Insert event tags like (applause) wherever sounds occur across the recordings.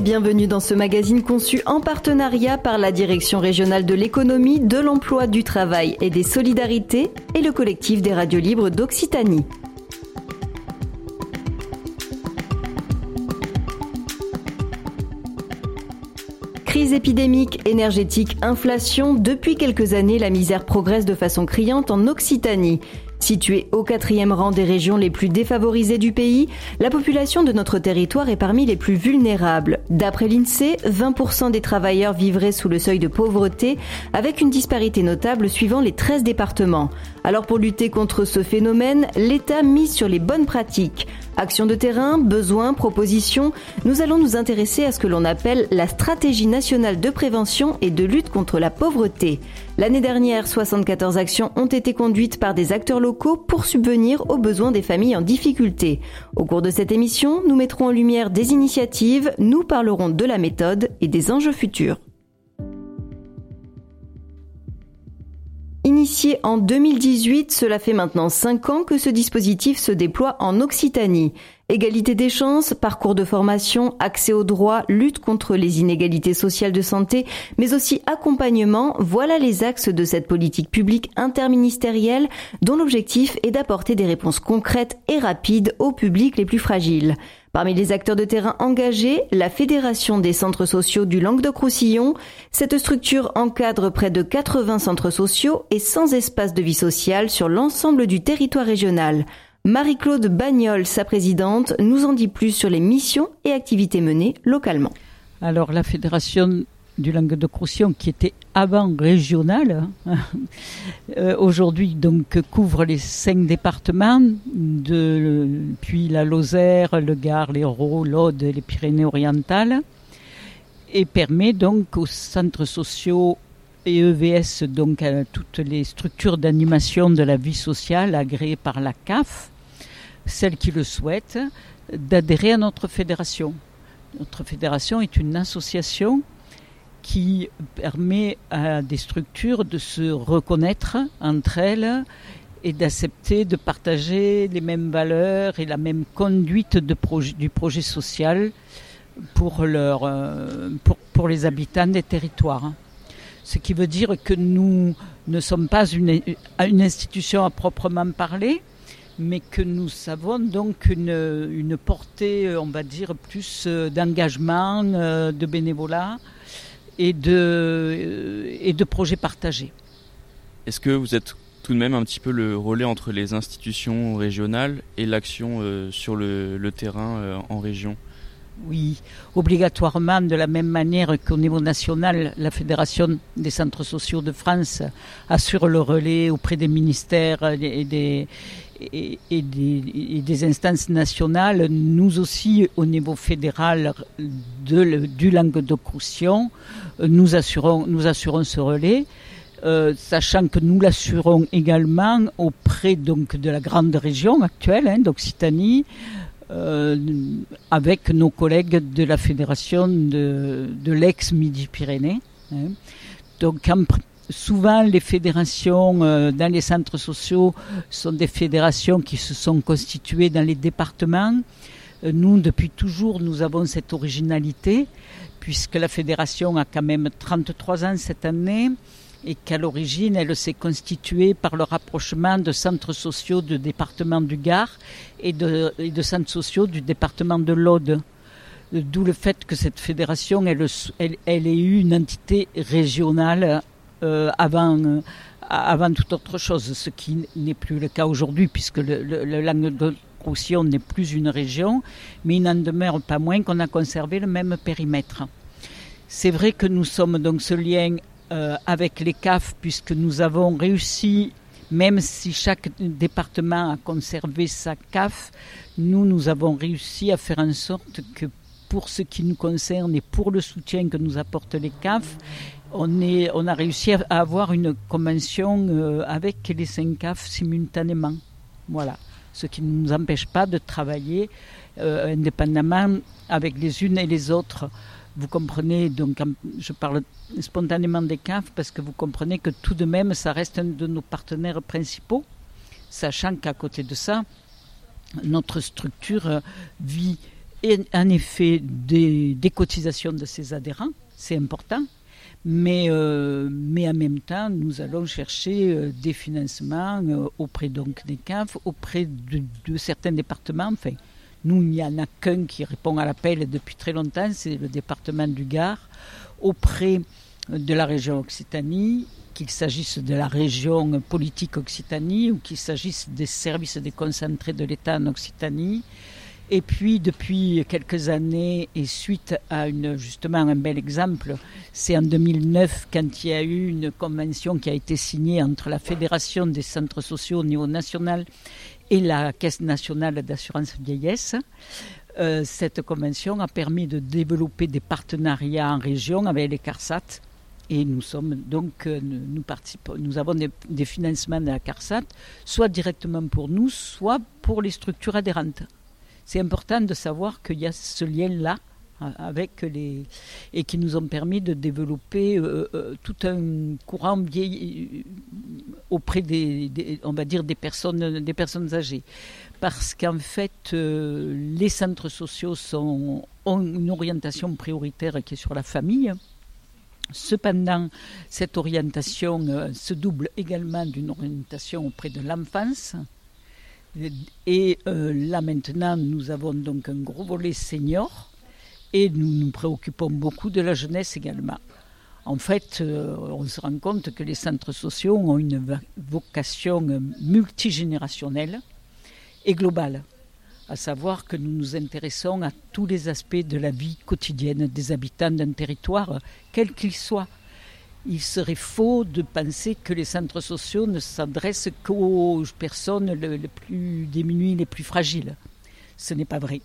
Bienvenue dans ce magazine conçu en partenariat par la Direction régionale de l'économie, de l'emploi, du travail et des solidarités et le collectif des radios libres d'Occitanie. Crise épidémique, énergétique, inflation, depuis quelques années, la misère progresse de façon criante en Occitanie. Située au quatrième rang des régions les plus défavorisées du pays, la population de notre territoire est parmi les plus vulnérables. D'après l'INSEE, 20% des travailleurs vivraient sous le seuil de pauvreté, avec une disparité notable suivant les 13 départements. Alors pour lutter contre ce phénomène, l'État mise sur les bonnes pratiques. Action de terrain, besoins, propositions, nous allons nous intéresser à ce que l'on appelle la stratégie nationale de prévention et de lutte contre la pauvreté. L'année dernière, 74 actions ont été conduites par des acteurs locaux pour subvenir aux besoins des familles en difficulté. Au cours de cette émission, nous mettrons en lumière des initiatives, nous parlerons de la méthode et des enjeux futurs. Initié en 2018, cela fait maintenant 5 ans que ce dispositif se déploie en Occitanie. Égalité des chances, parcours de formation, accès aux droits, lutte contre les inégalités sociales de santé, mais aussi accompagnement, voilà les axes de cette politique publique interministérielle dont l'objectif est d'apporter des réponses concrètes et rapides aux publics les plus fragiles. Parmi les acteurs de terrain engagés, la Fédération des centres sociaux du Languedoc-Roussillon. Cette structure encadre près de 80 centres sociaux et 100 espaces de vie sociale sur l'ensemble du territoire régional. Marie-Claude Bagnol, sa présidente, nous en dit plus sur les missions et activités menées localement. Alors la Fédération du Languedoc-Roussillon qui était avant régional, hein, (laughs) euh, aujourd'hui donc couvre les cinq départements, de, puis la Lozère, le Gard, l'Hérault, l'Aude et les Pyrénées-Orientales, et permet donc aux centres sociaux et EVS, donc à toutes les structures d'animation de la vie sociale agréées par la CAF, celles qui le souhaitent, d'adhérer à notre fédération. Notre fédération est une association qui permet à des structures de se reconnaître entre elles et d'accepter de partager les mêmes valeurs et la même conduite du projet social pour, leur, euh, pour, pour les habitants des territoires. Ce qui veut dire que nous ne sommes pas une, une institution à proprement parler, mais que nous avons donc une, une portée, on va dire, plus euh, d'engagement, euh, de bénévolat et de, et de projets partagés. Est-ce que vous êtes tout de même un petit peu le relais entre les institutions régionales et l'action euh, sur le, le terrain euh, en région? Oui, obligatoirement, de la même manière qu'au niveau national, la Fédération des centres sociaux de France assure le relais auprès des ministères et des, et, des, instances nationales, nous aussi, au niveau fédéral de, du Languedoc-Roussillon, nous assurons, nous assurons ce relais. Euh, sachant que nous l'assurons également auprès donc de la grande région actuelle hein, d'Occitanie, euh, avec nos collègues de la fédération de, de l'ex-Midi-Pyrénées. Hein. Donc en, souvent les fédérations euh, dans les centres sociaux sont des fédérations qui se sont constituées dans les départements. Euh, nous, depuis toujours, nous avons cette originalité, puisque la fédération a quand même 33 ans cette année et qu'à l'origine, elle s'est constituée par le rapprochement de centres sociaux du département du Gard et de, centres sociaux du département de l'Aude. D'où le fait que cette fédération, elle, elle, ait une entité régionale euh, avant, euh, avant toute autre chose, ce qui n'est plus le cas aujourd'hui puisque le, le, le Languedoc-Roussillon n'est plus une région, mais il n'en demeure pas moins qu'on a conservé le même périmètre. C'est vrai que nous sommes donc ce lien euh, avec les CAF puisque nous avons réussi même si chaque département a conservé sa CAF, nous, nous avons réussi à faire en sorte que pour ce qui nous concerne et pour le soutien que nous apportent les CAF, on, a réussi à avoir une convention euh, avec les CAF simultanément. Voilà. Ce qui ne nous empêche pas de travailler euh, indépendamment avec les unes et les autres. Vous comprenez, donc je parle spontanément des CAF parce que vous comprenez que tout de même, ça reste un de nos partenaires principaux, sachant qu'à côté de ça, notre structure vit en effet des, cotisations de ces adhérents, c'est important, mais, euh, mais en même temps, nous allons chercher euh, des financements euh, auprès donc des CAF, auprès de, certains départements. Enfin, nous, il n'y en a qu'un qui répond à l'appel depuis très longtemps, c'est le département du Gard, auprès de la région Occitanie, qu'il s'agisse de la région politique Occitanie ou qu'il s'agisse des services déconcentrés de l'État en Occitanie. Et puis, depuis quelques années, et suite à une, justement un bel exemple, c'est en 2009 quand il y a eu une convention qui a été signée entre la Fédération des centres sociaux au niveau national et la Caisse nationale d'assurance vieillesse. Euh, cette convention a permis de développer des partenariats en région avec les CARSAT. Et nous sommes donc, euh, nous, participons, nous avons des, des financements de la CARSAT, soit directement pour nous, soit pour les structures adhérentes c'est important de savoir qu'il y a ce lien-là euh, avec les et qui nous ont permis de développer euh, euh, tout un courant vieil auprès des, on va dire des personnes des personnes âgées. Parce qu'en fait les centres sociaux sont ont une orientation prioritaire qui est sur la famille. Cependant, cette orientation se double également d'une orientation auprès de l'enfance, et euh, là maintenant, nous avons donc un gros volet senior et nous nous préoccupons beaucoup de la jeunesse également. En fait, euh, on se rend compte que les centres sociaux ont une vocation multigénérationnelle et globale, à savoir que nous nous intéressons à tous les aspects de la vie quotidienne des habitants d'un territoire, quel qu'il soit il serait faux de penser que les centres sociaux ne s'adressent qu'aux personnes les plus démunies, les plus fragiles. Ce n'est pas vrai.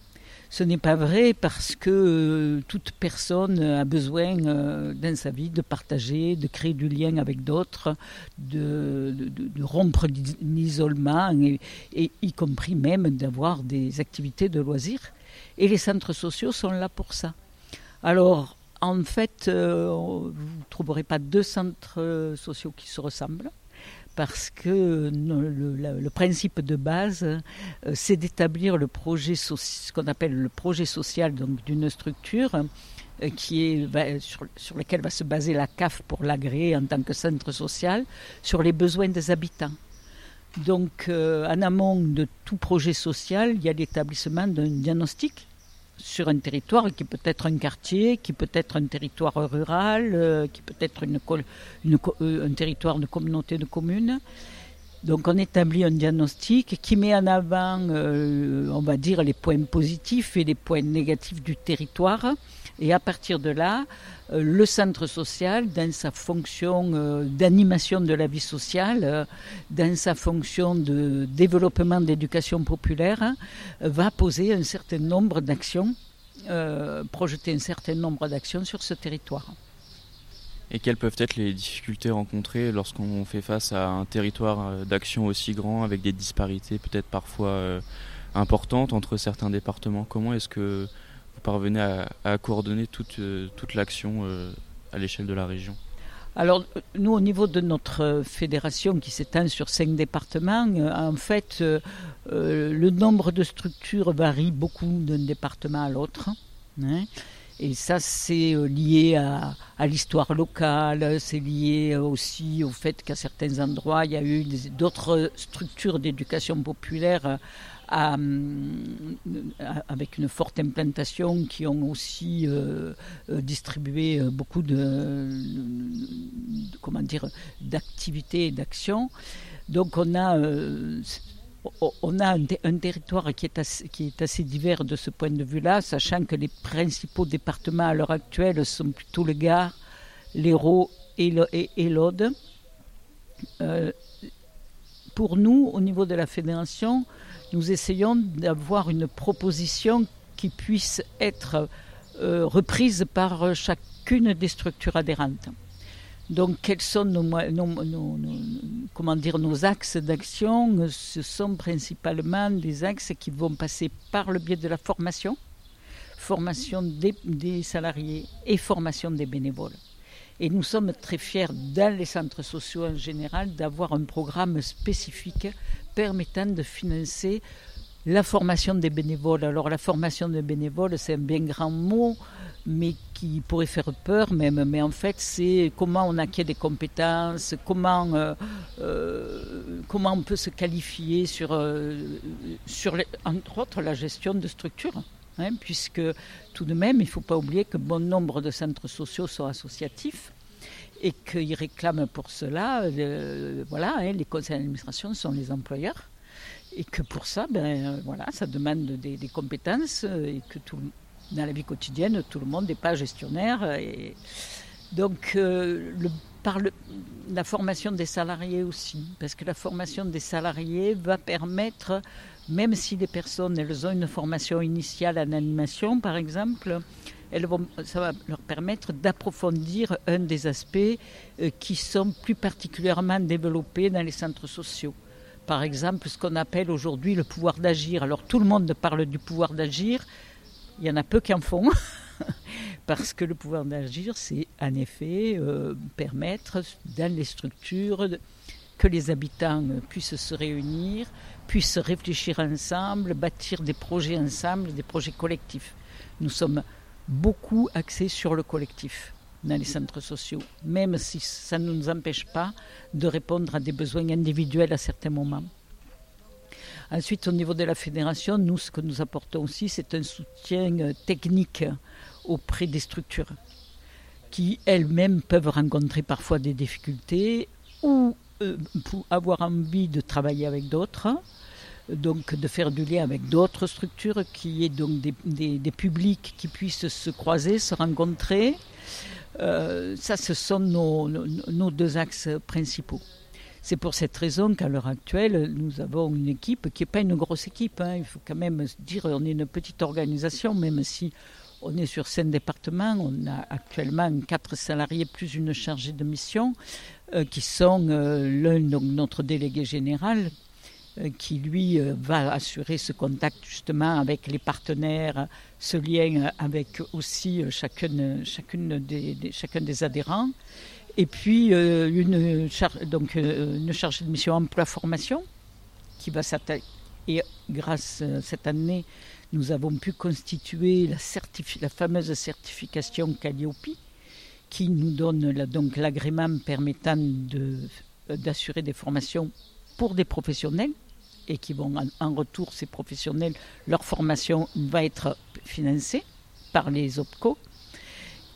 Ce n'est pas vrai parce que euh, toute personne a besoin euh, dans sa vie de partager, de créer du lien avec d'autres, de, rompre l'isolement et, y compris même d'avoir des activités de loisirs. Et les centres sociaux sont là pour ça. Alors, en fait, euh, vous ne trouverez pas deux centres euh, sociaux qui se ressemblent parce que le, principe de base, euh, c'est d'établir le projet, ce qu'on appelle le projet social d'une structure qui est sur, sur, lequel va se baser la CAF pour l'agréer en tant que centre social, sur les besoins des habitants. Donc, en amont de tout projet social, il y a l'établissement d'un diagnostic sur un territoire qui peut être un quartier, qui peut être un territoire rural, euh, qui peut être une, euh, un territoire de communauté de communes. Donc on établit un diagnostic qui met en avant, euh, on va dire, les points positifs et les points négatifs du territoire. Et à partir de là, euh, le centre social, dans sa fonction euh, d'animation de la vie sociale, dans sa fonction de développement d'éducation populaire, va poser un certain nombre d'actions, projeter un certain nombre d'actions sur ce territoire. Et quelles peuvent être les difficultés rencontrées lorsqu'on fait face à un territoire euh, d'action aussi grand avec des disparités peut-être parfois euh, importantes entre certains départements? Comment est-ce que vous parvenez à, coordonner toute, euh, toute l'action à l'échelle de la région? Alors, nous, au niveau de notre fédération qui s'étend sur cinq départements, en fait, le nombre de structures varie beaucoup d'un département à l'autre. Hein. Et ça, c'est euh, lié à, l'histoire locale, c'est lié aussi au fait qu'à certains endroits, il y a eu d'autres structures d'éducation populaire euh, avec une forte implantation qui ont aussi euh, distribué beaucoup de, comment dire d'activités et d'actions. Donc on a on a un, territoire qui est, assez, divers de ce point de vue-là, sachant que les principaux départements à l'heure actuelle sont plutôt le Gard, l'Hérault et l'Aude. Euh, pour nous, au niveau de la fédération, nous essayons d'avoir une proposition qui puisse être euh, reprise par chacune des structures adhérentes. Donc, quels sont nos, comment dire, nos axes d'action? Ce sont principalement des axes qui vont passer par le biais de la formation, formation des, salariés et formation des bénévoles. Et nous sommes très fiers, dans les centres sociaux en général, d'avoir un programme spécifique permettant de financer La formation des bénévoles. Alors la formation des bénévoles, c'est un bien grand mot, mais qui pourrait faire peur même. Mais en fait, c'est comment on acquiert des compétences, comment, euh, euh, comment on peut se qualifier sur, euh, sur entre autres, la gestion de structures. Hein, puisque tout de même, il ne faut pas oublier que bon nombre de centres sociaux sont associatifs et qu'ils réclament pour cela, voilà, hein, les conseils d'administration sont les employeurs et que pour ça, ben, voilà, ça demande des, compétences euh, et que tout, dans la vie quotidienne, tout le monde n'est pas gestionnaire. Et donc, euh, par la formation des salariés aussi, parce que la formation des salariés va permettre, même si les personnes elles ont une formation initiale en animation, par exemple, elles vont, ça va leur permettre d'approfondir un des aspects qui sont plus particulièrement développés dans les centres sociaux par exemple, ce qu'on appelle aujourd'hui le pouvoir d'agir. Alors tout le monde parle du pouvoir d'agir, il y en a peu qui en font, (laughs) parce que le pouvoir d'agir, c'est en effet euh, permettre dans les structures que les habitants puissent se réunir, puissent réfléchir ensemble, bâtir des projets ensemble, des projets collectifs. Nous sommes beaucoup axés sur le collectif dans les centres sociaux, même si ça ne nous empêche pas de répondre à des besoins individuels à certains moments. Ensuite, au niveau de la fédération, nous, ce que nous apportons aussi, c'est un soutien euh, technique auprès des structures qui elles-mêmes peuvent rencontrer parfois des difficultés ou euh, avoir envie de travailler avec d'autres, donc de faire du lien avec d'autres structures, qui est donc des, des publics qui puissent se croiser, se rencontrer, euh, ça, ce sont nos, deux axes principaux. C'est pour cette raison qu'à l'heure actuelle, nous avons une équipe qui n'est pas une grosse équipe. Hein. Il faut quand même dire qu'on est une petite organisation, même si on est sur cinq départements. On a actuellement quatre salariés plus une chargée de mission, euh, qui sont euh, l'un, notre délégué général, euh, qui lui va assurer ce contact justement avec les partenaires, ce lien avec aussi chacune des, chacun des adhérents. Et puis une, donc, une chargée de mission emploi-formation qui va s'attaquer. Et grâce à cette année, nous avons pu constituer la, la fameuse certification Calliope qui nous donne l'agrément permettant d'assurer des formations pour des professionnels et qui vont en, retour, ces professionnels, leur formation va être financée par les OPCO.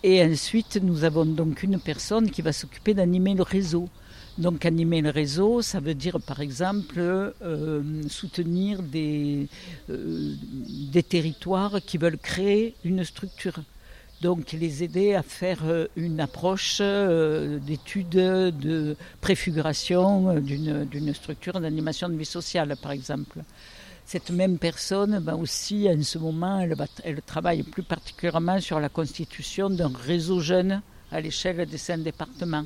Et ensuite, nous avons donc une personne qui va s'occuper d'animer le réseau. Donc animer le réseau, ça veut dire par exemple euh, soutenir des, euh, des territoires qui veulent créer une structure donc les aider à faire euh, une approche euh, d'étude de préfiguration d'une structure d'animation de vie sociale, par exemple. Cette même personne va aussi, en ce moment, elle, travaille plus particulièrement sur la constitution d'un réseau jeune à l'échelle des cinq départements.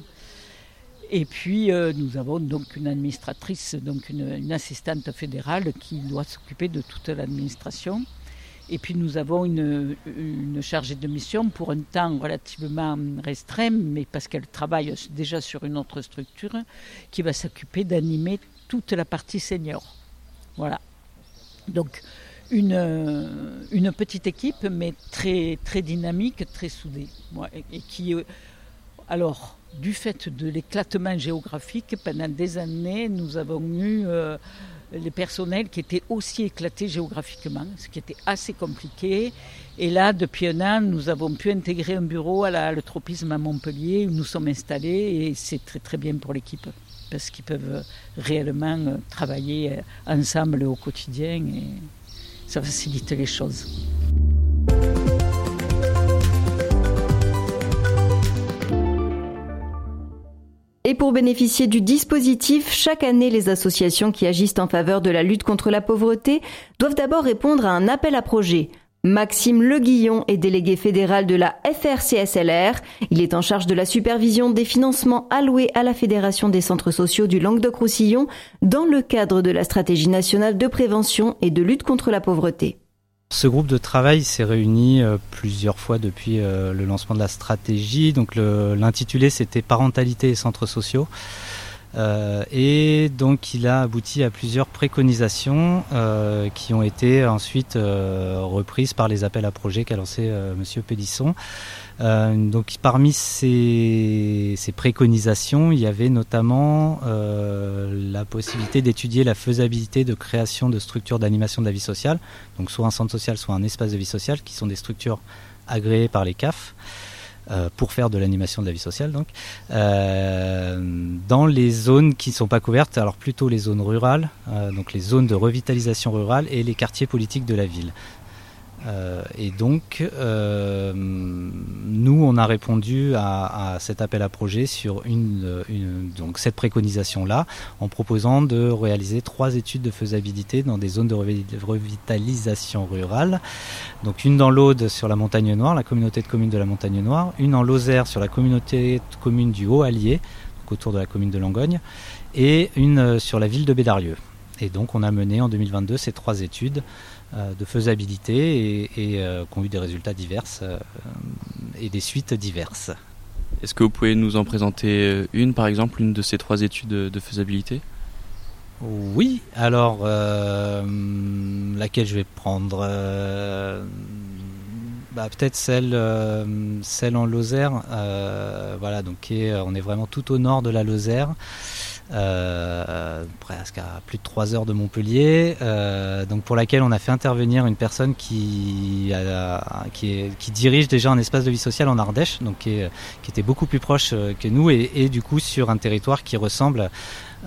Et puis, nous avons donc une administratrice, donc une assistante fédérale qui doit s'occuper de toute l'administration. Et puis nous avons une, chargée de mission pour un temps relativement restreint, mais parce qu'elle travaille déjà sur une autre structure, qui va s'occuper d'animer toute la partie senior. Voilà. Donc une, une petite équipe, mais très, dynamique, très soudée. et, qui, euh, alors, du fait de l'éclatement géographique, pendant des années, nous avons eu... Euh, les personnels qui étaient aussi éclatés géographiquement, ce qui était assez compliqué. Et là, depuis un an, nous avons pu intégrer un bureau à la, le tropisme à Montpellier où nous sommes installés et c'est très bien pour l'équipe parce qu'ils peuvent réellement travailler ensemble au quotidien et ça facilite les choses. Et pour bénéficier du dispositif, chaque année, les associations qui agissent en faveur de la lutte contre la pauvreté doivent d'abord répondre à un appel à projet. Maxime Leguillon est délégué fédéral de la FRCSLR. Il est en charge de la supervision des financements alloués à la Fédération des centres sociaux du Languedoc-Roussillon dans le cadre de la stratégie nationale de prévention et de lutte contre la pauvreté. Ce groupe de travail s'est réuni euh, plusieurs fois depuis euh, le lancement de la stratégie. Donc l'intitulé c'était parentalité et centres sociaux. Euh, et donc il a abouti à plusieurs préconisations euh, qui ont été ensuite euh, reprises par les appels à projets qu'a lancé Monsieur Pélisson. donc parmi ces, ces, préconisations, il y avait notamment la possibilité d'étudier la faisabilité de création de structures d'animation de la vie sociale, donc soit un centre social, soit un espace de vie sociale, qui sont des structures agréées par les CAF. Euh, pour faire de l'animation de la vie sociale. Donc, euh, dans les zones qui ne sont pas couvertes, alors plutôt les zones rurales, euh, donc les zones de revitalisation rurale et les quartiers politiques de la ville. Euh, et donc, euh, nous, on a répondu à, à, cet appel à projet sur une, une donc cette préconisation-là, en proposant de réaliser trois études de faisabilité dans des zones de revitalisation rurale. Donc, une dans l'Aude sur la Montagne Noire, la communauté de communes de la Montagne Noire, une en Lozère sur la communauté de communes du Haut-Allier, autour de la commune de Langogne, et une sur la ville de Bédarieux. Et donc, on a mené en 2022 ces trois études euh, de faisabilité et, euh, qui ont eu des résultats divers euh, et des suites diverses. Est-ce que vous pouvez nous en présenter une, par exemple, une de ces trois études de faisabilité? Oui, alors laquelle je vais prendre bah, peut-être celle, celle en Lozère, voilà, donc on est vraiment tout au nord de la Lozère euh, presque à plus de 3 heures de Montpellier, euh, donc pour laquelle on a fait intervenir une personne qui, dirige déjà un espace de vie sociale en Ardèche, donc qui, était beaucoup plus proche euh, que nous et, du coup sur un territoire qui ressemble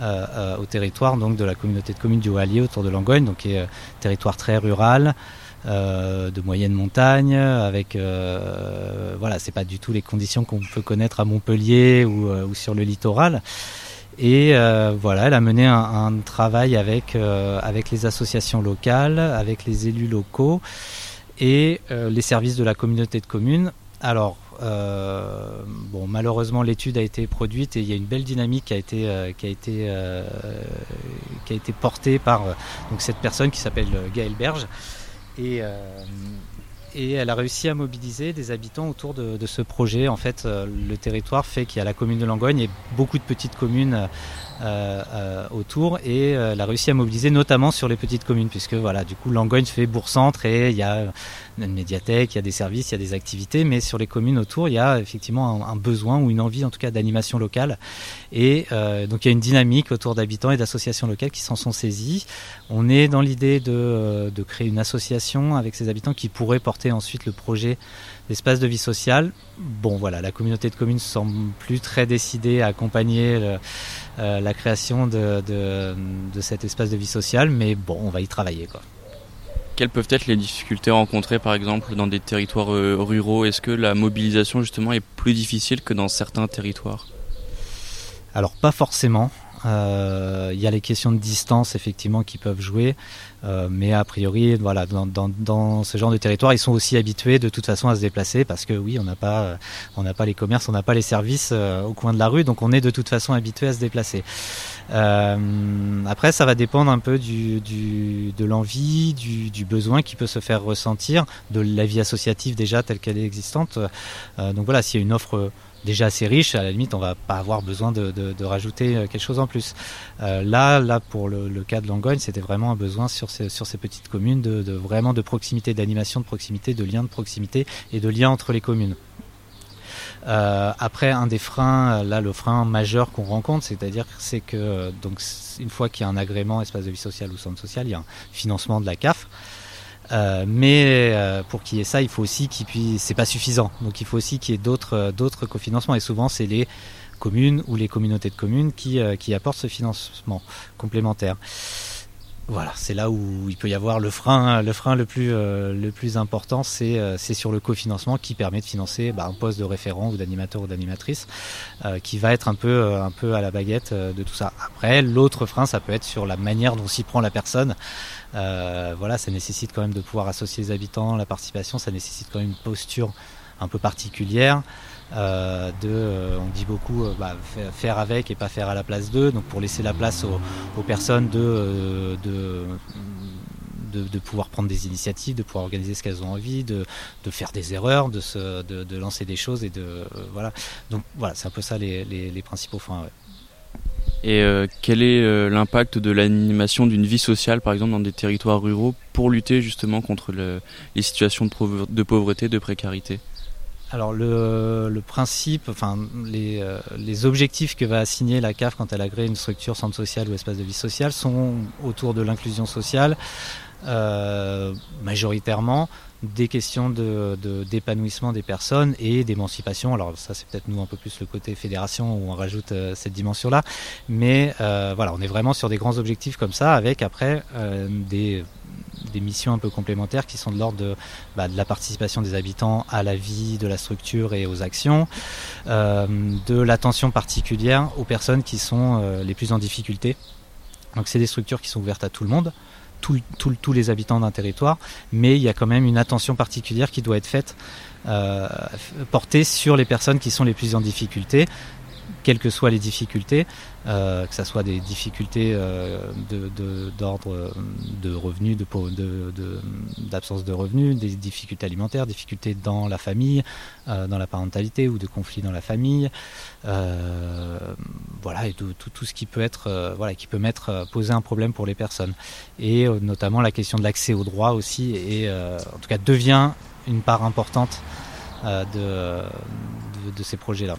au territoire donc de la communauté de communes du Haut-Allier autour de Langogne, donc qui est territoire très rural. De moyenne montagne, avec euh, voilà, c'est pas du tout les conditions qu'on peut connaître à Montpellier ou, ou sur le littoral. Et euh, voilà, elle a mené un, travail avec, euh, avec les associations locales, avec les élus locaux et euh, les services de la communauté de communes. Alors, bon, malheureusement, l'étude a été produite et il y a une belle dynamique qui a été, qui a été, qui a été portée par donc cette personne qui s'appelle Gaël Berge. Et, et elle a réussi à mobiliser des habitants autour de, ce projet. En fait, euh, le territoire fait qu'il y a la commune de Langogne et beaucoup de petites communes euh, autour et euh, elle a réussi à mobiliser notamment sur les petites communes puisque voilà du coup Langogne fait bourg-centre et il y a une médiathèque, il y a des services, il y a des activités mais sur les communes autour il y a effectivement un, besoin ou une envie en tout cas d'animation locale et euh, donc il y a une dynamique autour d'habitants et d'associations locales qui s'en sont saisis. On est dans l'idée de, euh, de créer une association avec ces habitants qui pourrait porter ensuite le projet d'espace de vie sociale. Bon voilà, la communauté de communes semble plus très décidée à accompagner le, euh, la création de, de, de, cet espace de vie sociale, mais bon, on va y travailler quoi. Quelles peuvent être les difficultés rencontrées par exemple dans des territoires euh, ruraux? Est-ce que la mobilisation justement est plus difficile que dans certains territoires? Alors pas forcément. Il euh, y a les questions de distance effectivement qui peuvent jouer, euh, mais a priori, voilà, dans, ce genre de territoire, ils sont aussi habitués de toute façon à se déplacer parce que oui, on n'a pas, on n'a pas les commerces, on n'a pas les services euh, au coin de la rue, donc on est de toute façon habitué à se déplacer. Euh, après, ça va dépendre un peu du, de l'envie, du, besoin qui peut se faire ressentir, de la vie associative déjà telle qu'elle est existante. Euh, donc voilà, s'il y a une offre déjà assez riche, à la limite, on va pas avoir besoin de, de rajouter quelque chose en plus. Euh, là, là, pour le, cas de Langogne, c'était vraiment un besoin sur ces, petites communes de, vraiment de proximité, d'animation de proximité, de lien de proximité et de lien entre les communes. Euh, après, un des freins, là, le frein majeur qu'on rencontre, c'est-à-dire c'est que donc une fois qu'il y a un agrément espace de vie sociale ou centre social, il y a un financement de la CAF. Euh, mais euh, pour qu'il y ait ça, il faut aussi qu'il puisse. C'est pas suffisant. Donc il faut aussi qu'il y ait d'autres euh, d'autres cofinancements. Et souvent, c'est les communes ou les communautés de communes qui, euh, qui apportent ce financement complémentaire. Voilà, c'est là où il peut y avoir le frein, le frein le plus, euh, le plus important, c'est euh, sur le cofinancement qui permet de financer bah, un poste de référent ou d'animateur ou d'animatrice, euh, qui va être un peu, un peu à la baguette de tout ça. Après, l'autre frein, ça peut être sur la manière dont s'y prend la personne. Euh, voilà, ça nécessite quand même de pouvoir associer les habitants, la participation, ça nécessite quand même une posture un peu particulière. Euh, de, euh, on dit beaucoup, euh, bah, faire avec et pas faire à la place d'eux, donc pour laisser la place aux, personnes de, de, de, pouvoir prendre des initiatives, de pouvoir organiser ce qu'elles ont envie, de, de faire des erreurs, de, se, de, lancer des choses et de voilà. Donc voilà, c'est un peu ça les, les, les principaux. Ouais. Et quel est l'impact de l'animation d'une vie sociale, par exemple, dans des territoires ruraux, pour lutter justement contre les situations de pauvreté, de précarité? Alors le, principe, enfin euh, les, objectifs que va assigner la CAF quand elle agrée une structure centre social ou espace de vie sociale sont autour de l'inclusion sociale, euh, majoritairement des questions de, d'épanouissement des personnes et d'émancipation. Alors ça c'est peut-être nous un peu plus le côté fédération où on rajoute euh, cette dimension-là, mais voilà, on est vraiment sur des grands objectifs comme ça avec après des des missions un peu complémentaires qui sont de l'ordre de, bah, de, la participation des habitants à la vie de la structure et aux actions, euh, de l'attention particulière aux personnes qui sont euh, les plus en difficulté. Donc c'est des structures qui sont ouvertes à tout le monde, tous les habitants d'un territoire, mais il y a quand même une attention particulière qui doit être faite, euh, portée sur les personnes qui sont les plus en difficulté, quelles que soient les difficultés, euh, que ce soit des difficultés euh, d'ordre de, revenus, d'absence de, revenus, des difficultés alimentaires, difficultés dans la famille, euh, dans la parentalité ou de conflits dans la famille, voilà, et tout, ce qui peut être, voilà, qui peut mettre, poser un problème pour les personnes. Et notamment la question de l'accès aux droits aussi, et en tout cas devient une part importante de ces projets-là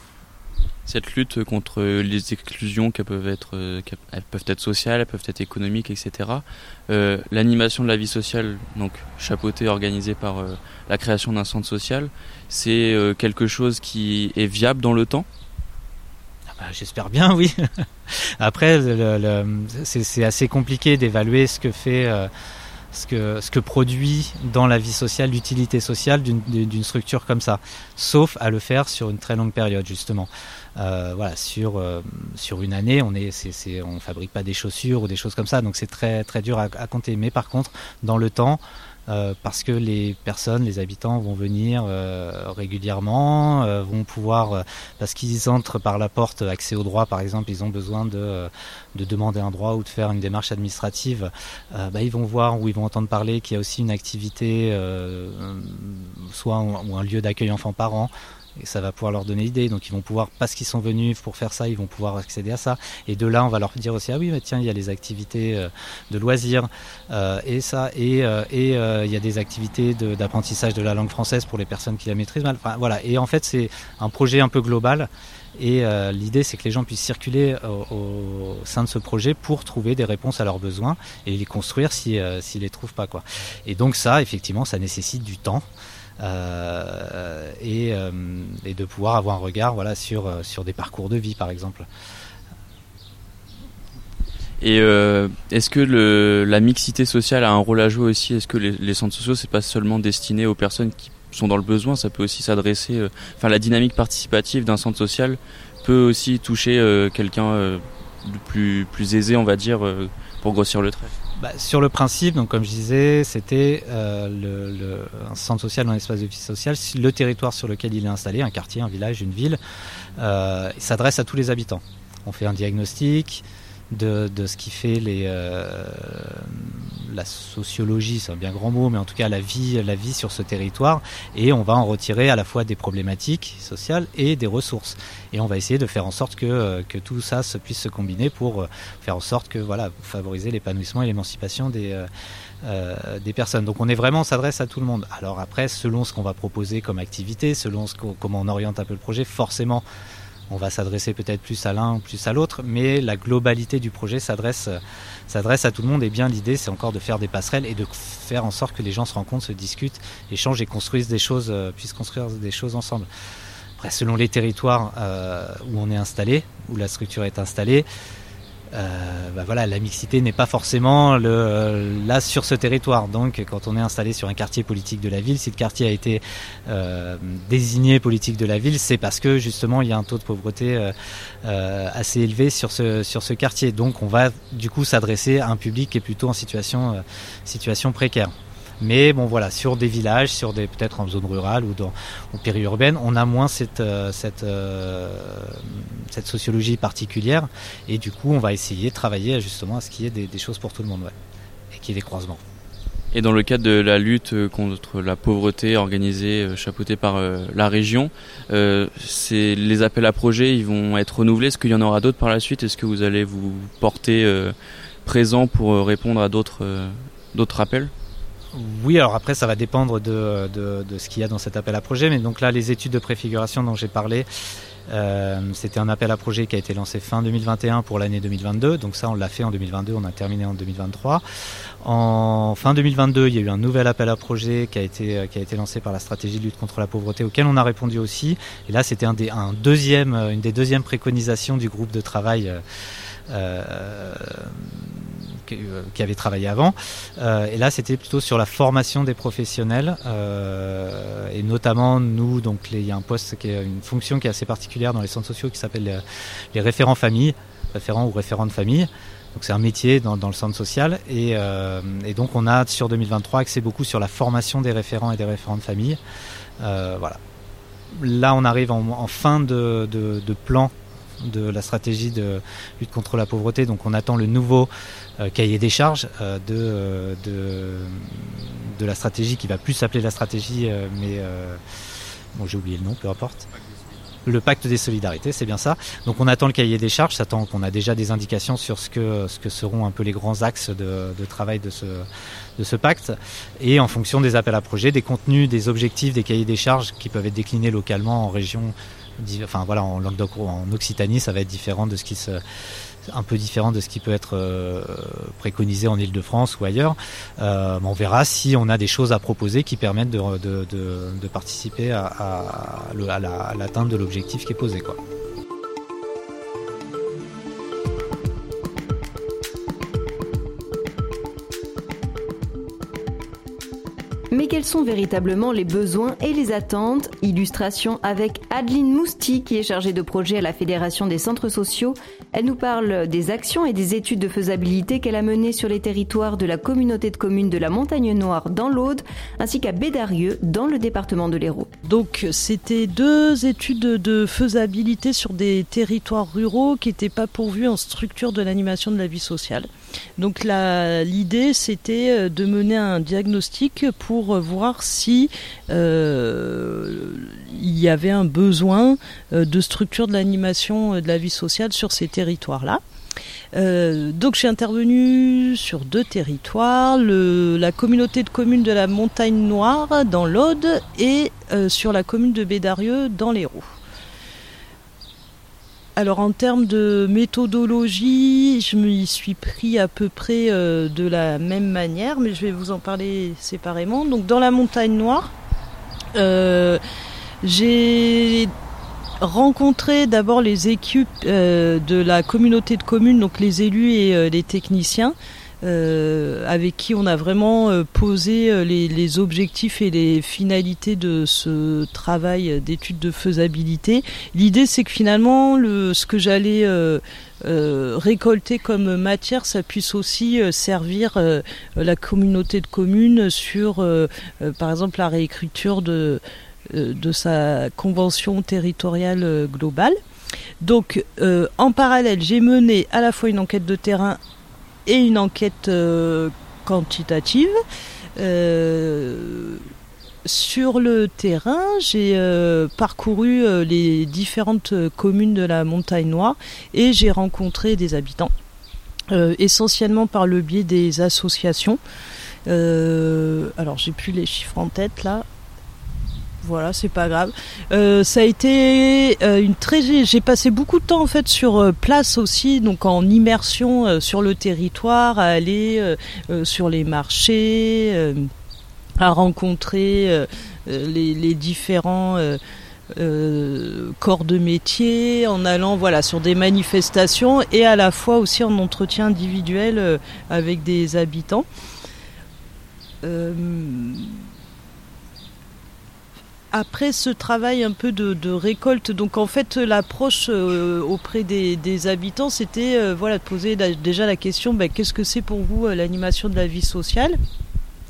cette lutte contre les exclusions qui peuvent être, euh, elles peuvent être sociales, elles peuvent être économiques, etc. Euh, l'animation de la vie sociale, donc chapeautée, organisée par euh, la création d'un centre social, c'est quelque chose qui est viable dans le temps? Ah bah, J'espère bien, oui. (laughs) Après, c'est assez compliqué d'évaluer ce que fait ce que, ce que produit dans la vie sociale, l'utilité sociale d'une structure comme ça, sauf à le faire sur une très longue période justement. Euh, voilà, sur, euh, sur une année, on on fabrique pas des chaussures ou des choses comme ça, donc c'est très très dur à, à compter. Mais par contre, dans le temps, euh, parce que les personnes, les habitants vont venir euh, régulièrement, euh, vont pouvoir, parce qu'ils entrent par la porte accès au droit par exemple, ils ont besoin de, de demander un droit ou de faire une démarche administrative, bah, ils vont voir ou ils vont entendre parler qu'il y a aussi une activité, soit ou un lieu d'accueil enfants-parents, et ça va pouvoir leur donner idée. Donc ils vont pouvoir, parce qu'ils sont venus pour faire ça, ils vont pouvoir accéder à ça. Et de là, on va leur dire aussi, ah oui, mais tiens, il y a les activités euh, de loisirs euh, et ça, et, euh, et il y a des activités d'apprentissage de, la langue française pour les personnes qui la maîtrisent mal. Enfin, voilà. Et en fait, c'est un projet un peu global. Et l'idée, c'est que les gens puissent circuler au, sein de ce projet pour trouver des réponses à leurs besoins et les construire s'ils si, s'ils les trouvent pas. Quoi. Et donc ça, effectivement, ça nécessite du temps. Euh, euh, et, de pouvoir avoir un regard voilà, sur, euh, sur des parcours de vie par exemple. Et est-ce que la mixité sociale a un rôle à jouer aussi? Est-ce que les, centres sociaux, c'est pas seulement destiné aux personnes qui sont dans le besoin? Ça peut aussi s'adresser. enfin, la dynamique participative d'un centre social peut aussi toucher quelqu'un de plus, plus aisé, on va dire, pour grossir le trait. Bah, sur le principe, donc comme je disais, c'était euh, le, un centre social, un espace de vie sociale, le territoire sur lequel il est installé, un quartier, un village, une ville, euh, s'adresse à tous les habitants. On fait un diagnostic de, de ce qui fait les, euh, la sociologie, c'est un bien grand mot, mais en tout cas la vie, la vie sur ce territoire, et on va en retirer à la fois des problématiques sociales et des ressources. Et on va essayer de faire en sorte que, euh, que tout ça se puisse se combiner pour euh, faire en sorte que voilà, favoriser l'épanouissement et l'émancipation des, euh, des personnes. Donc on est vraiment, on s'adresse à tout le monde. Alors après, selon ce qu'on va proposer comme activité, selon ce comment on oriente un peu le projet, forcément on va s'adresser peut-être plus à l'un, plus à l'autre, mais la globalité du projet s'adresse, s'adresse à tout le monde. Et bien l'idée, c'est encore de faire des passerelles et de faire en sorte que les gens se rencontrent, se discutent, échangent et construisent des choses, euh, puissent construire des choses ensemble. Après, selon les territoires euh, où on est installé, où la structure est installée, euh, bah voilà, la mixité n'est pas forcément le, là sur ce territoire. Donc, quand on est installé sur un quartier politique de la ville, si le quartier a été euh, désigné politique de la ville, c'est parce que justement il y a un taux de pauvreté euh, euh assez élevé sur ce sur ce quartier. Donc, on va du coup s'adresser à un public qui est plutôt en situation euh, situation précaire. Mais bon voilà, sur des villages, sur des peut-être en zone rurale ou dans périurbaine, on a moins cette euh, cette euh, cette sociologie particulière et du coup on va essayer de travailler justement à ce qu'il y ait des, choses pour tout le monde, et qu'il y ait des croisements. Et dans le cadre de la lutte contre la pauvreté organisée, chapeautée par la région, c'est les appels à projets, ils vont être renouvelés. Est-ce qu'il y en aura d'autres par la suite? Est-ce que vous allez vous porter présent pour répondre à d'autres appels? Oui, alors après, ça va dépendre de, de, ce qu'il y a dans cet appel à projet. Mais donc là, les études de préfiguration dont j'ai parlé, euh, c'était un appel à projet qui a été lancé fin 2021 pour l'année 2022. Donc ça, on l'a fait en 2022, on a terminé en 2023. En fin 2022, il y a eu un nouvel appel à projet qui a été, qui a été lancé par la stratégie de lutte contre la pauvreté, auquel on a répondu aussi. Et là, c'était un deuxième, une des deuxièmes préconisations du groupe de travail. Euh, euh, qui, avait travaillé avant. Euh, et là, c'était plutôt sur la formation des professionnels. Euh, et notamment, nous, donc, il y a un poste qui est une fonction qui est assez particulière dans les centres sociaux qui s'appelle les, référents famille, référents ou référents de famille. Donc c'est un métier dans, le centre social et, donc on a sur 2023 axé beaucoup sur la formation des référents et des référents de famille. voilà. Là on arrive en, fin de, plan de la stratégie de lutte contre la pauvreté. Donc on attend le nouveau euh, cahier des charges euh, de, euh, de, de, la stratégie qui va plus s'appeler la stratégie, mais bon, j'ai oublié le nom, peu importe. Le pacte des solidarités, c'est bien ça. Donc on attend le cahier des charges, ça qu'on a déjà des indications sur ce que, ce que seront un peu les grands axes de, de travail de ce, de ce pacte. Et en fonction des appels à projets, des contenus, des objectifs, des cahiers des charges qui peuvent être déclinés localement en région, enfin voilà, en Languedoc, en Occitanie, ça va être différent de ce qui se un peu différent de ce qui peut être euh, préconisé en Ile-de-France ou ailleurs. Euh, on verra si on a des choses à proposer qui permettent de, participer à, l'atteinte de l'objectif qui est posé. Quels sont véritablement les besoins et les attentes Illustration avec Adeline Mousti qui est chargée de projet à la Fédération des centres sociaux. Elle nous parle des actions et des études de faisabilité qu'elle a menées sur les territoires de la communauté de communes de la Montagne Noire dans l'Aude ainsi qu'à Bédarieux dans le département de l'Hérault. Donc c'était deux études de faisabilité sur des territoires ruraux qui n'étaient pas pourvus en structure de l'animation de la vie sociale. Donc l'idée c'était euh, de mener un diagnostic pour voir si euh, il y avait un besoin euh, de structure de l'animation de la vie sociale sur ces territoires-là. donc j'ai intervenu sur deux territoires, la communauté de communes de la Montagne Noire dans l'Aude et sur la commune de Bédarieux dans l'Hérault. Alors en termes de méthodologie, je m'y suis pris à peu près euh, de la même manière, mais je vais vous en parler séparément. Donc dans la montagne noire, euh, j'ai rencontré d'abord les équipes euh, de la communauté de communes, donc les élus et les techniciens. Euh, avec qui on a vraiment euh, posé euh, les, objectifs et les finalités de ce travail d'étude de faisabilité. L'idée, c'est que finalement, le, ce que j'allais récolter comme matière, ça puisse aussi servir la communauté de communes sur, par exemple, la réécriture de sa convention territoriale globale. Donc, en parallèle, j'ai mené à la fois une enquête de terrain et une enquête euh, quantitative. Euh, sur le terrain, j'ai euh, parcouru les différentes communes de la Montagne Noire et j'ai rencontré des habitants, essentiellement par le biais des associations. alors j'ai plus les chiffres en tête là. Voilà, c'est pas grave. Euh, ça a été euh, une très. J'ai passé beaucoup de temps en fait sur euh, place aussi, donc en immersion sur le territoire, à aller sur les marchés, à rencontrer les, différents. corps de métier, en allant voilà sur des manifestations et à la fois aussi en entretien individuel avec des habitants. Après ce travail un peu de, récolte, donc en fait l'approche euh, auprès des, habitants, c'était euh, voilà de poser déjà la question ben, qu'est-ce que c'est pour vous euh, l'animation de la vie sociale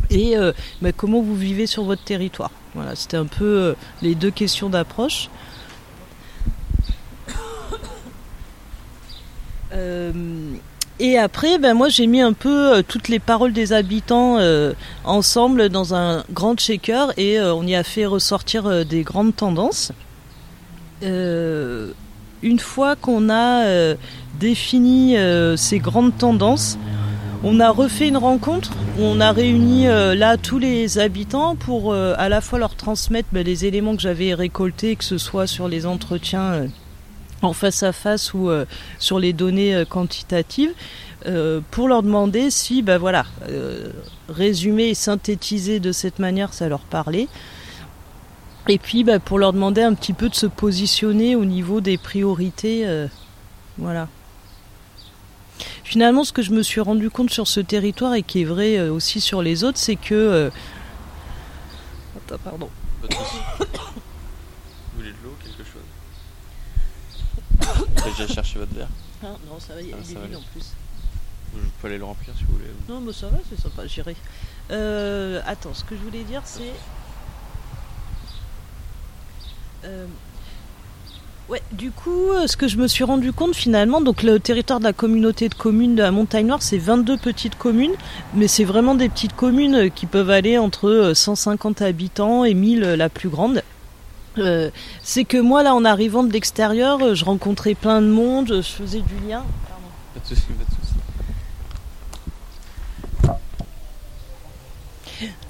et ben, comment vous vivez sur votre territoire? Voilà, c'était un peu les deux questions d'approche. Et après, ben moi j'ai mis un peu euh, toutes les paroles des habitants euh, ensemble dans un grand shaker et euh, on y a fait ressortir des grandes tendances. une fois qu'on a défini ces grandes tendances, on a refait une rencontre où on a réuni là tous les habitants pour à la fois leur transmettre ben, les éléments que j'avais récoltés, que ce soit sur les entretiens en face à face ou euh, sur les données euh, quantitatives euh, pour leur demander si ben voilà résumer et synthétiser de cette manière ça leur parlait. Et puis ben, pour leur demander un petit peu de se positionner au niveau des priorités voilà. Finalement ce que je me suis rendu compte sur ce territoire et qui est vrai aussi sur les autres c'est que Attends, pardon (coughs) (coughs) J'ai déjà cherché votre verre. Ah, non, ça va, il y a ah, des bulles en plus. Je peux aller le remplir si vous voulez. Non, mais ça va, c'est sympa, j'irai. Euh, attends, ce que je voulais dire, c'est. Euh, ouais, du coup, euh, ce que je me suis rendu compte finalement, donc le territoire de la communauté de communes de la Montagne Noire, c'est 22 petites communes, mais c'est vraiment des petites communes qui peuvent aller entre 150 habitants et 1000 la plus grande. Euh, c'est que moi, là, en arrivant de l'extérieur, euh, je rencontrais plein de monde, je faisais du lien. Pas de soucis, pas de soucis.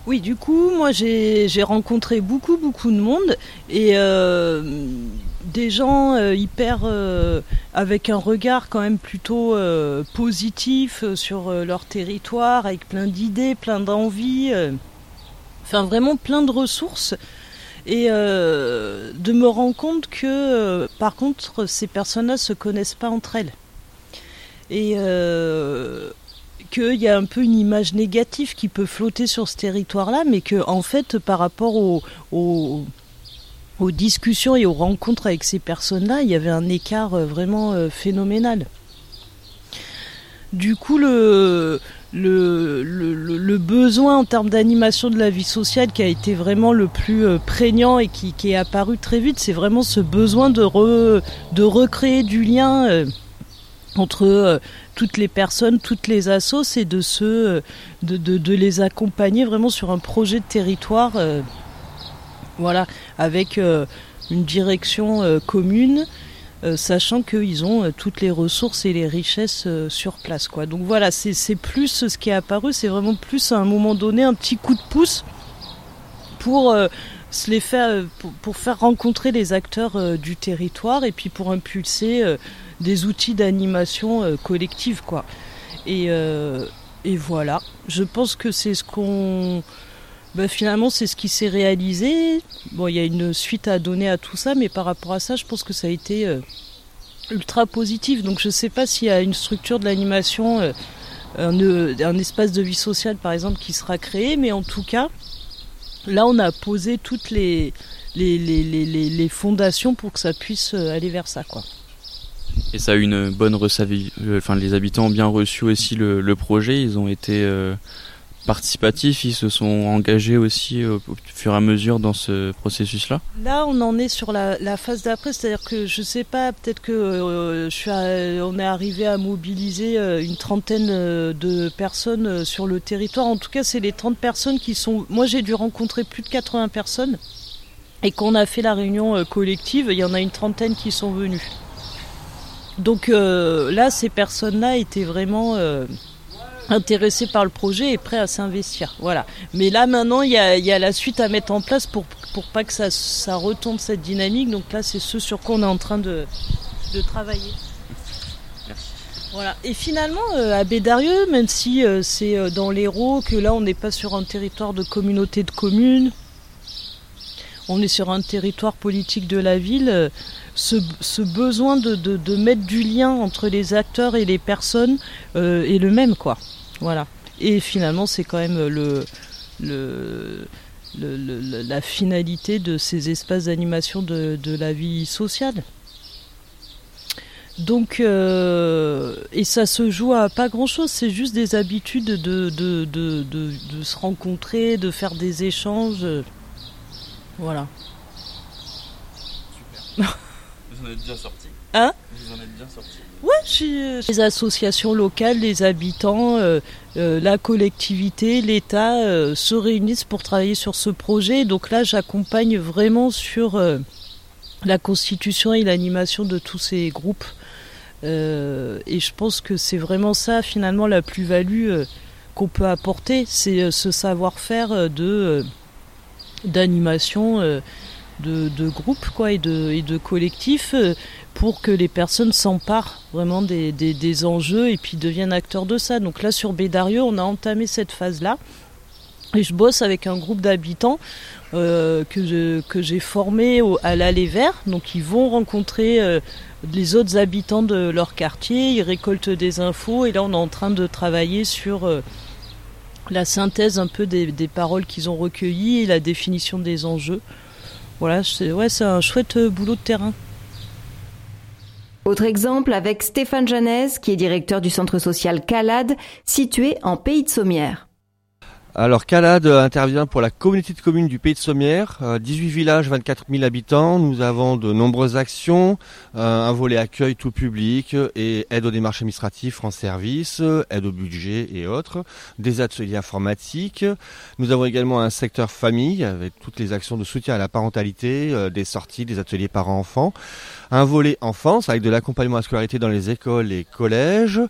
Oui, du coup, moi, j'ai rencontré beaucoup, beaucoup de monde et euh, des gens hyper avec un regard quand même plutôt positif sur leur territoire, avec plein d'idées, plein d'envies, enfin vraiment plein de ressources et euh, de me rendre compte que euh, par contre ces personnes-là se connaissent pas entre elles et euh, qu'il y a un peu une image négative qui peut flotter sur ce territoire-là, mais que en fait par rapport aux, discussions et aux rencontres avec ces personnes-là, il y avait un écart vraiment phénoménal. Du coup, le, le, le, besoin en termes d'animation de la vie sociale qui a été vraiment le plus euh, prégnant et qui, est apparu très vite, c'est vraiment ce besoin de, de recréer du lien euh, entre euh, toutes les personnes, toutes les assos et de, se, de, de, les accompagner vraiment sur un projet de territoire voilà, avec une direction commune sachant qu'ils ont euh, toutes les ressources et les richesses euh, sur place. Quoi. Donc voilà, c'est plus ce qui est apparu, c'est vraiment plus à un moment donné un petit coup de pouce pour se les faire, pour, faire rencontrer les acteurs du territoire et puis pour impulser des outils d'animation collective. Quoi. Et voilà, je pense que c'est ce qu'on bah, finalement, c'est ce qui s'est réalisé. Bon, il y a une suite à donner à tout ça, mais par rapport à ça, je pense que ça a été euh, ultra positif. Donc, je ne sais pas s'il y a une structure de l'animation, euh, un, espace de vie sociale, par exemple, qui sera créé, mais en tout cas, là, on a posé toutes les, fondations pour que ça puisse euh, aller vers ça, quoi. Et ça a eu une bonne recevie. Enfin, les habitants ont bien reçu aussi le projet. Ils ont été participatifs, ils se sont engagés aussi au, fur et à mesure dans ce processus-là Là, on en est sur la, phase d'après, c'est-à-dire que je sais pas, peut-être que euh, on est arrivé à mobiliser euh, une trentaine euh, de personnes sur le territoire. En tout cas, c'est les 30 personnes qui sont. Moi, j'ai dû rencontrer plus de 80 personnes. Et quand on a fait la réunion collective, il y en a une trentaine qui sont venues. Donc là, ces personnes-là étaient vraiment intéressé par le projet et prêt à s'investir. Voilà. Mais là maintenant, il y a, la suite à mettre en place pour, pour pas que ça, ça retombe cette dynamique. Donc là, c'est ce sur quoi on est en train de, travailler. Voilà. Et finalement, euh, à Bédarieux, même si euh, c'est euh, dans l'Hérault, que là on n'est pas sur un territoire de communauté de communes, on est sur un territoire politique de la ville, ce, besoin de, mettre du lien entre les acteurs et les personnes est le même, quoi. Voilà. Et finalement, c'est quand même la finalité de ces espaces d'animation de, la vie sociale. Donc, euh, et ça se joue à pas grand chose, c'est juste des habitudes de, de, de, se rencontrer, de faire des échanges. Voilà. Super. (laughs) Vous en êtes déjà sorti Hein Vous en êtes bien sorti Ouais, les associations locales, les habitants, la collectivité, l'État se réunissent pour travailler sur ce projet. Donc là, j'accompagne vraiment sur la constitution et l'animation de tous ces groupes. Euh, et je pense que c'est vraiment ça finalement la plus-value euh, qu'on peut apporter, c'est euh, ce savoir-faire de d'animation de, de groupe quoi et de, et de collectif pour que les personnes s'emparent vraiment des, enjeux et puis deviennent acteurs de ça. Donc là sur Bédarieux on a entamé cette phase là et je bosse avec un groupe d'habitants euh, que, j'ai formé à l'Allée Vert. Donc ils vont rencontrer euh, les autres habitants de leur quartier, ils récoltent des infos et là on est en train de travailler sur euh, la synthèse un peu des, paroles qu'ils ont recueillies et la définition des enjeux. Voilà, c'est ouais, un chouette boulot de terrain. Autre exemple avec Stéphane Janès, qui est directeur du centre social Calade, situé en Pays de Sommières. Alors Calade intervient pour la communauté de communes du Pays de Sommières, 18 euh, villages, 24 000 habitants. Nous avons de nombreuses actions, euh, un volet accueil tout public et aide aux démarches administratives en service, aide au budget et autres, des ateliers informatiques. Nous avons également un secteur famille avec toutes les actions de soutien à la parentalité, euh, des sorties, des ateliers parents-enfants, un volet enfance avec de l'accompagnement à la scolarité dans les écoles et collèges.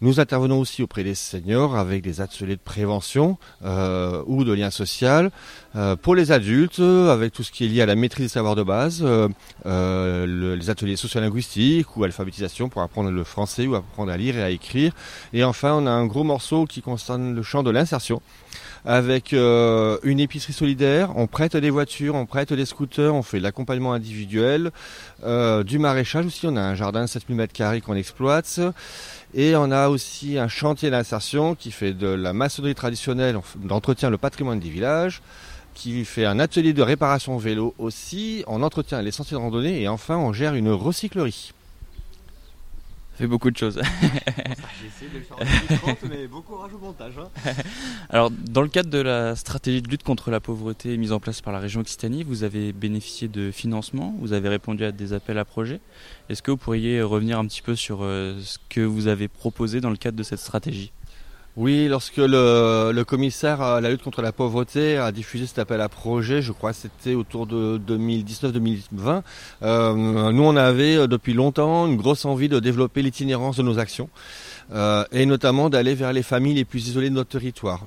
Nous intervenons aussi auprès des seniors avec des ateliers de prévention euh, ou de lien social. Euh, pour les adultes, avec tout ce qui est lié à la maîtrise des savoirs de base, euh, les ateliers sociolinguistiques ou alphabétisation pour apprendre le français ou apprendre à lire et à écrire. Et enfin, on a un gros morceau qui concerne le champ de l'insertion avec une épicerie solidaire. On prête des voitures, on prête des scooters, on fait l'accompagnement individuel, du maraîchage aussi. On a un jardin de 7000 m2 qu'on exploite. Et on a aussi un chantier d'insertion qui fait de la maçonnerie traditionnelle, d'entretien le patrimoine des villages, qui fait un atelier de réparation vélo aussi, on entretient les sentiers de randonnée et enfin on gère une recyclerie fait beaucoup de choses. J'essaie de faire 30, mais (laughs) courage au montage. Hein. Alors, dans le cadre de la stratégie de lutte contre la pauvreté mise en place par la région Occitanie, vous avez bénéficié de financement, vous avez répondu à des appels à projets. Est-ce que vous pourriez revenir un petit peu sur euh, ce que vous avez proposé dans le cadre de cette stratégie? Oui, lorsque le, commissaire à la lutte contre la pauvreté a diffusé cet appel à projet, je crois que c'était autour de 2019-2020, euh, nous on avait euh, depuis longtemps une grosse envie de développer l'itinérance de nos actions. Euh, et notamment d'aller vers les familles les plus isolées de notre territoire,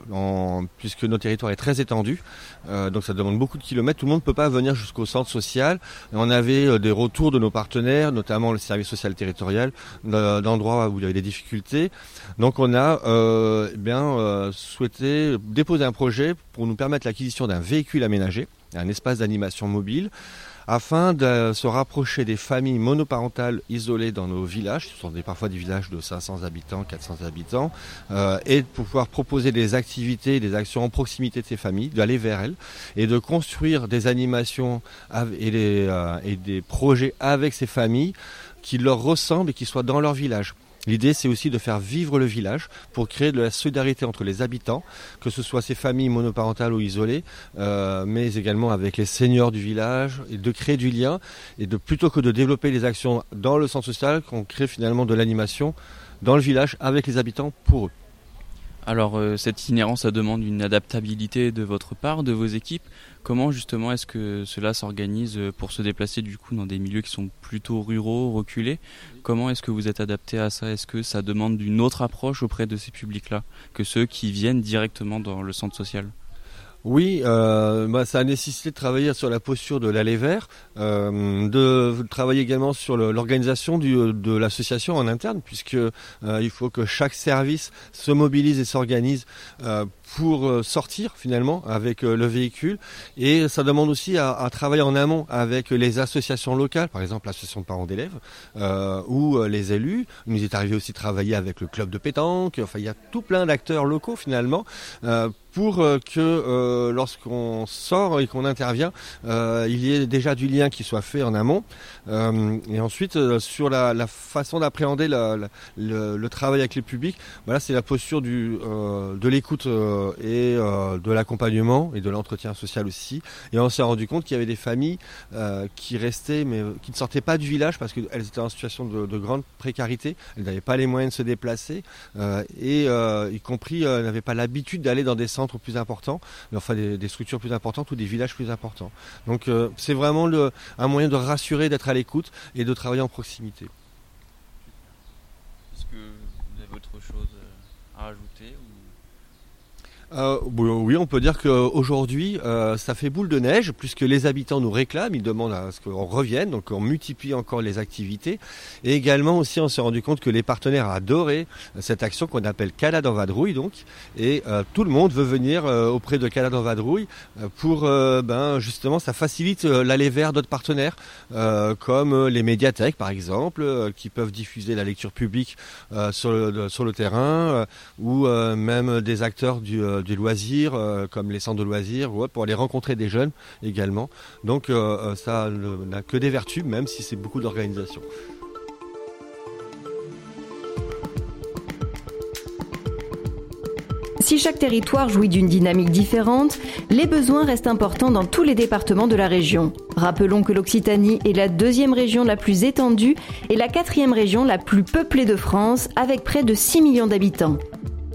puisque notre territoire est très étendu, euh, donc ça demande beaucoup de kilomètres, tout le monde ne peut pas venir jusqu'au centre social. On avait euh, des retours de nos partenaires, notamment le service social territorial, d'endroits où il y avait des difficultés. Donc on a eh bien souhaité déposer un projet pour nous permettre l'acquisition d'un véhicule aménagé, un espace d'animation mobile afin de se rapprocher des familles monoparentales isolées dans nos villages, ce sont parfois des villages de 500 habitants, 400 habitants, euh, et de pouvoir proposer des activités, des actions en proximité de ces familles, d'aller vers elles, et de construire des animations euh, et des projets avec ces familles qui leur ressemblent et qui soient dans leur village. L'idée, c'est aussi de faire vivre le village pour créer de la solidarité entre les habitants, que ce soit ces familles monoparentales ou isolées, euh, mais également avec les seniors du village, et de créer du lien, et de plutôt que de développer les actions dans le centre social, qu'on crée finalement de l'animation dans le village avec les habitants pour eux. Alors euh, cette inhérence, ça demande une adaptabilité de votre part, de vos équipes. Comment justement est-ce que cela s'organise euh, pour se déplacer du coup dans des milieux qui sont plutôt ruraux, reculés? Comment est-ce que vous êtes adapté à ça? Est-ce que ça demande une autre approche auprès de ces publics-là que ceux qui viennent directement dans le centre social? Oui, euh, bah, ça a nécessité de travailler sur la posture de l'aller vert, euh, de travailler également sur l'organisation de l'association en interne, puisque euh, il faut que chaque service se mobilise et s'organise euh, pour euh, sortir finalement avec le véhicule. Et ça demande aussi à, à, travailler en amont avec les associations locales, par exemple l'association de parents d'élèves ou les élus. Il nous est arrivé aussi de travailler avec le club de pétanque. Enfin, il y a tout plein d'acteurs locaux finalement pour euh, que euh, lorsqu'on sort et qu'on intervient, euh, il y ait déjà du lien qui soit fait en amont. et ensuite, sur la, façon d'appréhender le, travail avec les publics, voilà, c'est la posture du, de l'écoute et de l'accompagnement et de l'entretien social aussi. Et on s'est rendu compte qu'il y avait des familles qui restaient, mais qui ne sortaient pas du village parce qu'elles étaient en situation de, grande précarité. Elles n'avaient pas les moyens de se déplacer et y compris n'avaient pas l'habitude d'aller dans des centres plus importants, enfin des, structures plus importantes ou des villages plus importants. Donc c'est vraiment un moyen de rassurer, d'être à l'écoute et de travailler en proximité. Est-ce que vous avez autre chose à rajouter euh, oui, on peut dire qu'aujourd'hui, euh, ça fait boule de neige, puisque les habitants nous réclament, ils demandent à ce qu'on revienne, donc on multiplie encore les activités. Et également aussi, on s'est rendu compte que les partenaires adoré cette action qu'on appelle Calade en vadrouille, donc, et euh, tout le monde veut venir auprès de Calade en vadrouille pour, ben, justement, ça facilite l'aller vers d'autres partenaires, comme les médiathèques, par exemple, qui peuvent diffuser la lecture publique sur, le, terrain, ou même des acteurs du du loisir, euh, comme les centres de loisirs, pour aller rencontrer des jeunes également. Donc euh, euh, ça n'a que des vertus, même si c'est beaucoup d'organisation. Si chaque territoire jouit d'une dynamique différente, les besoins restent importants dans tous les départements de la région. Rappelons que l'Occitanie est la deuxième région la plus étendue et la quatrième région la plus peuplée de France, avec près de 6 millions d'habitants.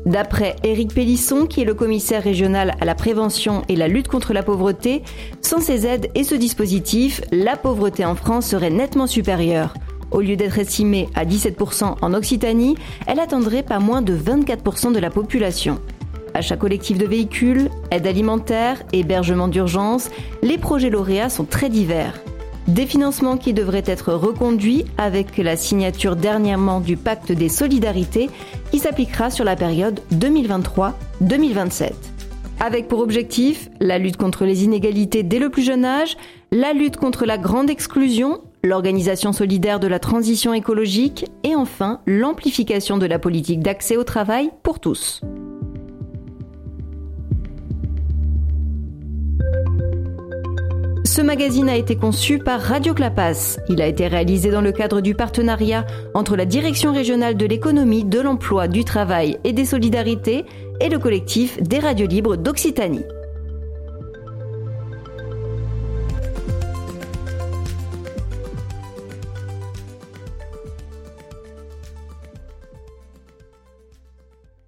D'après Éric Pellisson, qui est le commissaire régional à la prévention et la lutte contre la pauvreté, sans ces aides et ce dispositif, la pauvreté en France serait nettement supérieure. Au lieu d'être estimée à 17% en Occitanie, elle atteindrait pas moins de 24% de la population. Achat collectif de véhicules, aide alimentaire, hébergement d'urgence, les projets lauréats sont très divers. Des financements qui devraient être reconduits avec la signature dernièrement du pacte des solidarités qui s'appliquera sur la période 2023-2027. Avec pour objectif la lutte contre les inégalités dès le plus jeune âge, la lutte contre la grande exclusion, l'organisation solidaire de la transition écologique et enfin l'amplification de la politique d'accès au travail pour tous. Ce magazine a été conçu par Radio Clapas. Il a été réalisé dans le cadre du partenariat entre la Direction régionale de l'économie, de l'emploi, du travail et des solidarités et le collectif des radios libres d'Occitanie.